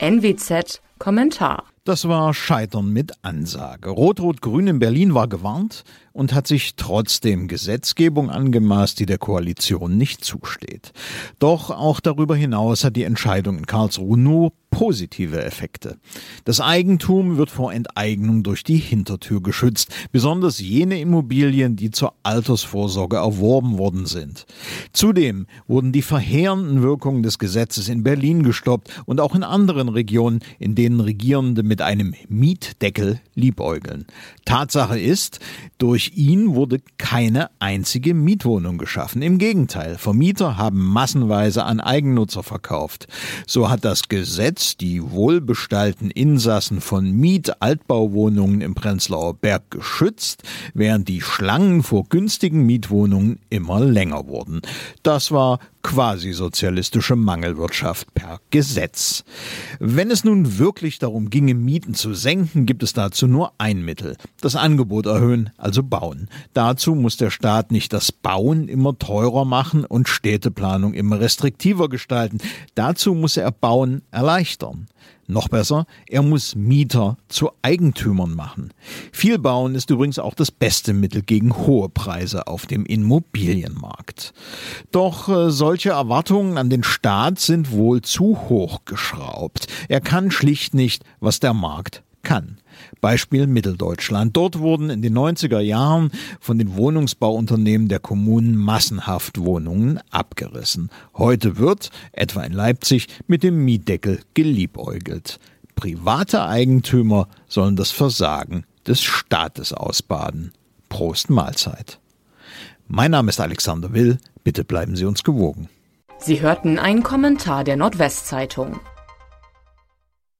NWZ Kommentar. Das war Scheitern mit Ansage. Rot-Rot-Grün in Berlin war gewarnt und hat sich trotzdem Gesetzgebung angemaßt, die der Koalition nicht zusteht. Doch auch darüber hinaus hat die Entscheidung in Karlsruhe nur positive Effekte. Das Eigentum wird vor Enteignung durch die Hintertür geschützt, besonders jene Immobilien, die zur Altersvorsorge erworben worden sind. Zudem wurden die verheerenden Wirkungen des Gesetzes in Berlin gestoppt und auch in anderen Regionen, in denen Regierende mit einem Mietdeckel liebäugeln. Tatsache ist, durch ihn wurde keine einzige Mietwohnung geschaffen. Im Gegenteil, Vermieter haben massenweise an Eigennutzer verkauft. So hat das Gesetz die wohlbestallten Insassen von Miet-Altbauwohnungen im Prenzlauer Berg geschützt, während die Schlangen vor günstigen Mietwohnungen immer länger wurden. Das war quasi sozialistische Mangelwirtschaft per Gesetz. Wenn es nun wirklich darum ginge, Mieten zu senken, gibt es dazu nur ein Mittel. Das Angebot erhöhen, also bauen. Dazu muss der Staat nicht das Bauen immer teurer machen und Städteplanung immer restriktiver gestalten. Dazu muss er Bauen erleichtern. Noch besser, er muss Mieter zu Eigentümern machen. Viel Bauen ist übrigens auch das beste Mittel gegen hohe Preise auf dem Immobilienmarkt. Doch äh, solche Erwartungen an den Staat sind wohl zu hoch geschraubt. Er kann schlicht nicht, was der Markt kann. Beispiel Mitteldeutschland. Dort wurden in den 90er Jahren von den Wohnungsbauunternehmen der Kommunen massenhaft Wohnungen abgerissen. Heute wird, etwa in Leipzig, mit dem Mietdeckel geliebäugelt. Private Eigentümer sollen das Versagen des Staates ausbaden. Prost Mahlzeit. Mein Name ist Alexander Will. Bitte bleiben Sie uns gewogen. Sie hörten einen Kommentar der Nordwestzeitung.